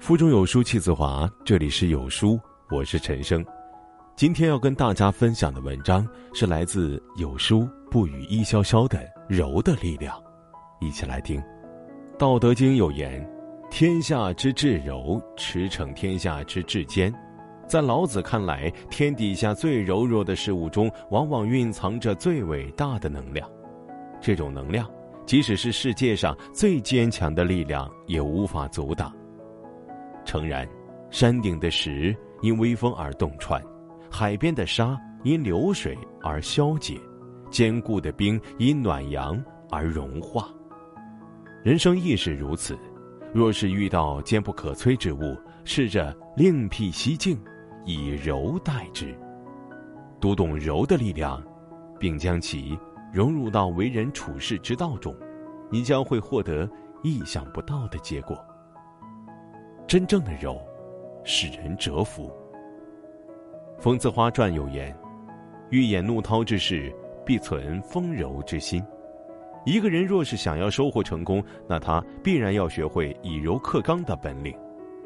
腹中有书气自华，这里是有书，我是陈生。今天要跟大家分享的文章是来自有书不语一潇潇的柔的力量，一起来听。《道德经》有言：“天下之至柔，驰骋天下之至坚。”在老子看来，天底下最柔弱的事物中，往往蕴藏着最伟大的能量。这种能量，即使是世界上最坚强的力量，也无法阻挡。诚然，山顶的石因微风而洞穿，海边的沙因流水而消解，坚固的冰因暖阳而融化。人生亦是如此，若是遇到坚不可摧之物，试着另辟蹊径，以柔代之。读懂柔的力量，并将其融入到为人处事之道中，你将会获得意想不到的结果。真正的柔，使人折服。《风字花传》有言：“欲掩怒涛之势，必存风柔之心。”一个人若是想要收获成功，那他必然要学会以柔克刚的本领。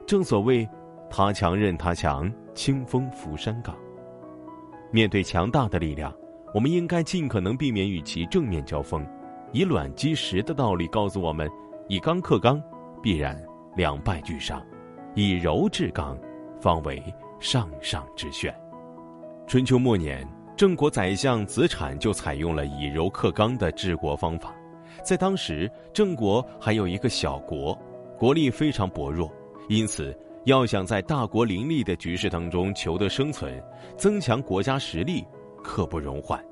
正所谓“他强任他强，清风拂山岗”。面对强大的力量，我们应该尽可能避免与其正面交锋。以卵击石的道理告诉我们：以刚克刚，必然两败俱伤。以柔制刚，方为上上之选。春秋末年，郑国宰相子产就采用了以柔克刚的治国方法。在当时，郑国还有一个小国，国力非常薄弱，因此要想在大国林立的局势当中求得生存，增强国家实力，刻不容缓。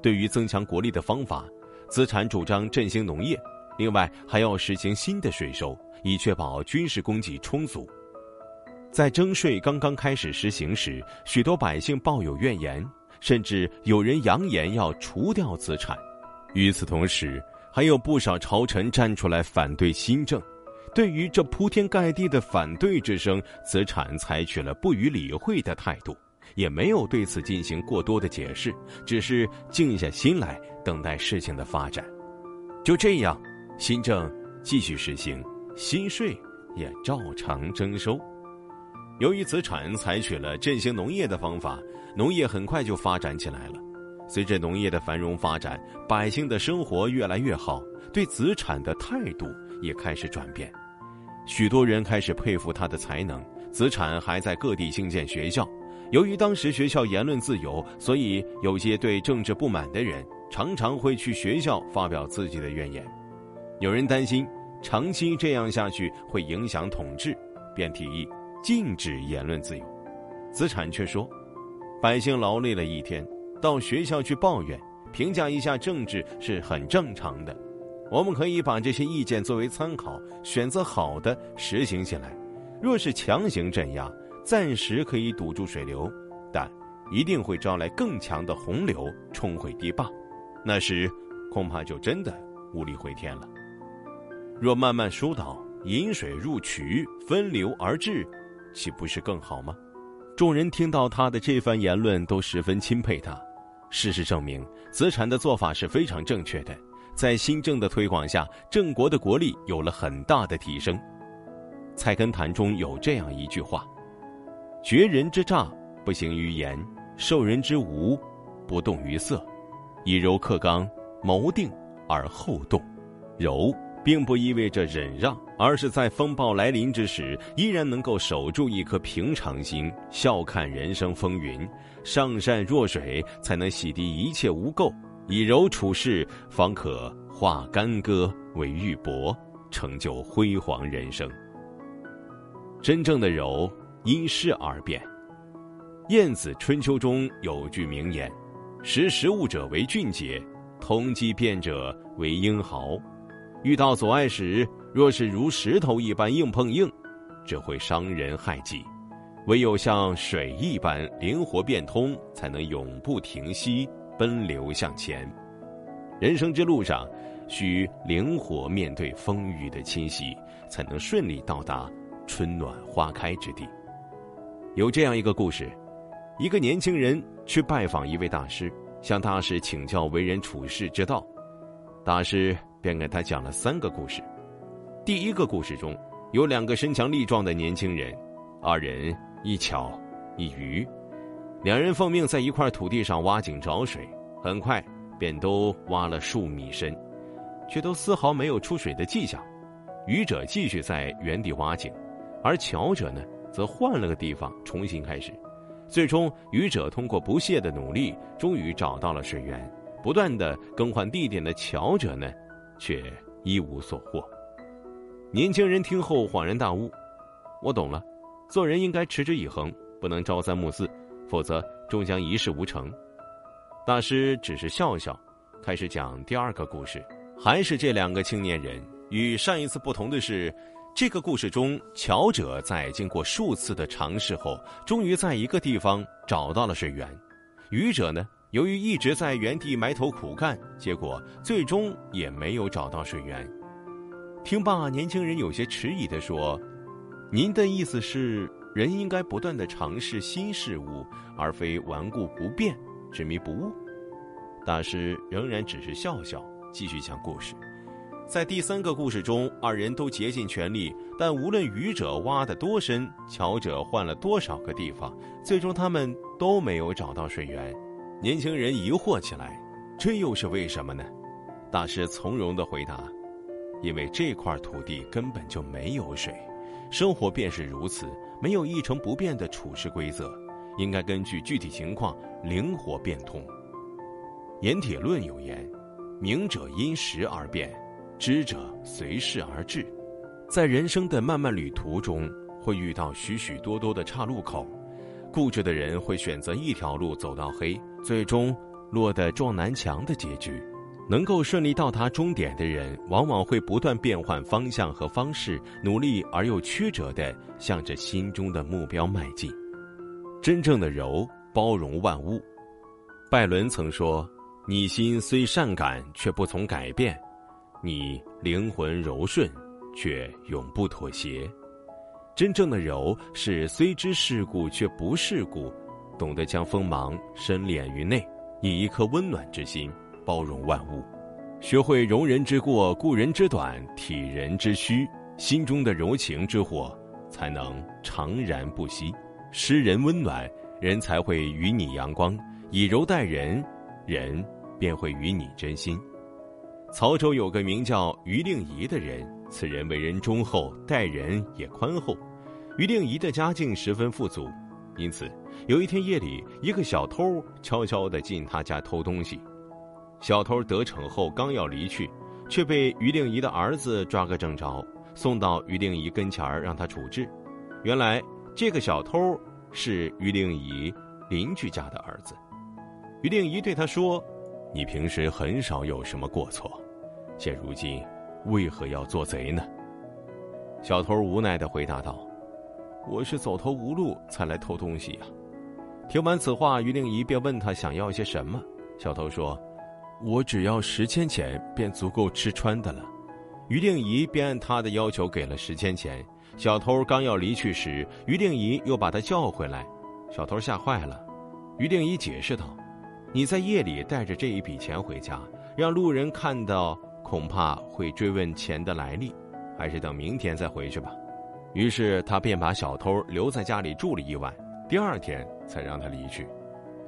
对于增强国力的方法，子产主张振兴农业，另外还要实行新的税收。以确保军事供给充足。在征税刚刚开始实行时，许多百姓抱有怨言，甚至有人扬言要除掉子产。与此同时，还有不少朝臣站出来反对新政。对于这铺天盖地的反对之声，子产采取了不予理会的态度，也没有对此进行过多的解释，只是静下心来等待事情的发展。就这样，新政继续实行。新税也照常征收。由于子产采取了振兴农业的方法，农业很快就发展起来了。随着农业的繁荣发展，百姓的生活越来越好，对子产的态度也开始转变。许多人开始佩服他的才能。子产还在各地兴建学校。由于当时学校言论自由，所以有些对政治不满的人常常会去学校发表自己的怨言。有人担心。长期这样下去会影响统治，便提议禁止言论自由。子产却说：“百姓劳累了一天，到学校去抱怨、评价一下政治是很正常的。我们可以把这些意见作为参考，选择好的实行起来。若是强行镇压，暂时可以堵住水流，但一定会招来更强的洪流冲毁堤坝，那时恐怕就真的无力回天了。”若慢慢疏导，引水入渠，分流而治，岂不是更好吗？众人听到他的这番言论，都十分钦佩他。事实证明，子产的做法是非常正确的。在新政的推广下，郑国的国力有了很大的提升。《菜根谭》中有这样一句话：“绝人之诈，不行于言；受人之无，不动于色。以柔克刚，谋定而后动。柔。”并不意味着忍让，而是在风暴来临之时，依然能够守住一颗平常心，笑看人生风云，上善若水，才能洗涤一切污垢，以柔处事，方可化干戈为玉帛，成就辉煌人生。真正的柔，因势而变。晏子《春秋》中有句名言：“识时务者为俊杰，通机变者为英豪。”遇到阻碍时，若是如石头一般硬碰硬，只会伤人害己；唯有像水一般灵活变通，才能永不停息，奔流向前。人生之路上，需灵活面对风雨的侵袭，才能顺利到达春暖花开之地。有这样一个故事：一个年轻人去拜访一位大师，向大师请教为人处事之道。大师。便给他讲了三个故事。第一个故事中，有两个身强力壮的年轻人，二人一巧一愚，两人奉命在一块土地上挖井找水，很快便都挖了数米深，却都丝毫没有出水的迹象。愚者继续在原地挖井，而巧者呢，则换了个地方重新开始。最终，愚者通过不懈的努力，终于找到了水源。不断的更换地点的巧者呢，却一无所获。年轻人听后恍然大悟：“我懂了，做人应该持之以恒，不能朝三暮四，否则终将一事无成。”大师只是笑笑，开始讲第二个故事，还是这两个青年人。与上一次不同的是，这个故事中，巧者在经过数次的尝试后，终于在一个地方找到了水源；愚者呢，由于一直在原地埋头苦干，结果最终也没有找到水源。听罢，年轻人有些迟疑地说：“您的意思是，人应该不断的尝试新事物，而非顽固不变、执迷不悟？”大师仍然只是笑笑，继续讲故事。在第三个故事中，二人都竭尽全力，但无论愚者挖得多深，巧者换了多少个地方，最终他们都没有找到水源。年轻人疑惑起来：“这又是为什么呢？”大师从容地回答：“因为这块土地根本就没有水，生活便是如此，没有一成不变的处事规则，应该根据具体情况灵活变通。”盐铁论有言：“明者因时而变。”知者随事而至，在人生的漫漫旅途中，会遇到许许多多的岔路口，固执的人会选择一条路走到黑，最终落得撞南墙的结局；能够顺利到达终点的人，往往会不断变换方向和方式，努力而又曲折地向着心中的目标迈进。真正的柔，包容万物。拜伦曾说：“你心虽善感，却不从改变。”你灵魂柔顺，却永不妥协。真正的柔是虽知世故却不世故，懂得将锋芒深敛于内，以一颗温暖之心包容万物，学会容人之过、顾人之短、体人之虚，心中的柔情之火才能长燃不息。施人温暖，人才会与你阳光；以柔待人，人便会与你真心。曹州有个名叫于令仪的人，此人为人忠厚，待人也宽厚。于令仪的家境十分富足，因此有一天夜里，一个小偷悄悄地进他家偷东西。小偷得逞后，刚要离去，却被于令仪的儿子抓个正着，送到于令仪跟前儿让他处置。原来这个小偷是于令仪邻居家的儿子。于令仪对他说：“你平时很少有什么过错。”现如今，为何要做贼呢？小偷无奈的回答道：“我是走投无路才来偷东西呀。”听完此话，于令仪便问他想要些什么。小偷说：“我只要十千钱，便足够吃穿的了。”于令仪便按他的要求给了十千钱。小偷刚要离去时，于令仪又把他叫回来。小偷吓坏了。于令仪解释道：“你在夜里带着这一笔钱回家，让路人看到。”恐怕会追问钱的来历，还是等明天再回去吧。于是他便把小偷留在家里住了一晚，第二天才让他离去。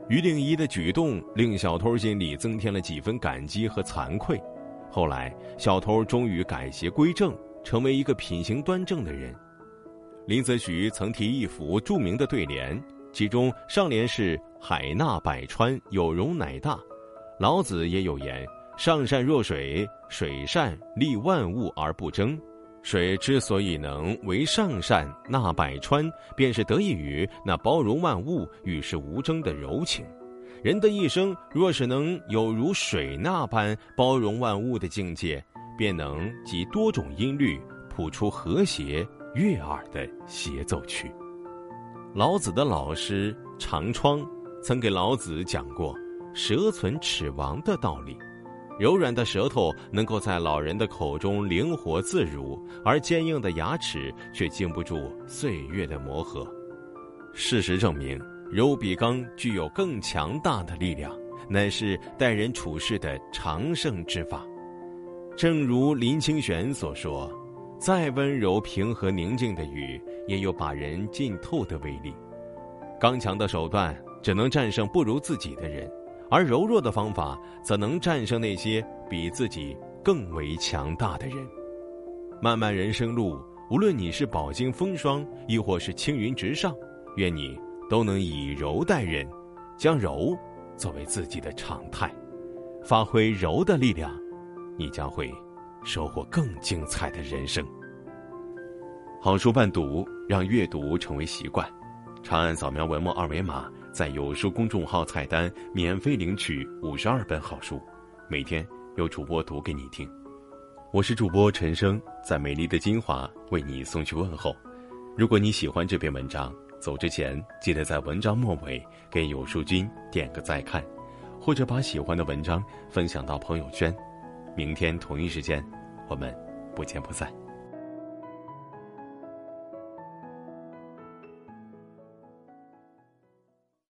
于令仪的举动令小偷心里增添了几分感激和惭愧。后来，小偷终于改邪归正，成为一个品行端正的人。林则徐曾提一幅著名的对联，其中上联是“海纳百川，有容乃大”。老子也有言。上善若水，水善利万物而不争。水之所以能为上善纳百川，便是得益于那包容万物、与世无争的柔情。人的一生若是能有如水那般包容万物的境界，便能集多种音律，谱出和谐悦耳的协奏曲。老子的老师长窗曾给老子讲过“蛇存齿亡”的道理。柔软的舌头能够在老人的口中灵活自如，而坚硬的牙齿却经不住岁月的磨合。事实证明，柔比刚具有更强大的力量，乃是待人处事的长胜之法。正如林清玄所说：“再温柔、平和、宁静的雨，也有把人浸透的威力。刚强的手段只能战胜不如自己的人，而柔弱的方法则能战胜那些比自己更为强大的人。漫漫人生路，无论你是饱经风霜，亦或是青云直上，愿你都能以柔待人，将柔作为自己的常态，发挥柔的力量，你将会。收获更精彩的人生。好书伴读，让阅读成为习惯。长按扫描文末二维码，在有书公众号菜单免费领取五十二本好书，每天有主播读给你听。我是主播陈生，在美丽的金华为你送去问候。如果你喜欢这篇文章，走之前记得在文章末尾给有书君点个再看，或者把喜欢的文章分享到朋友圈。明天同一时间。我们不见不散。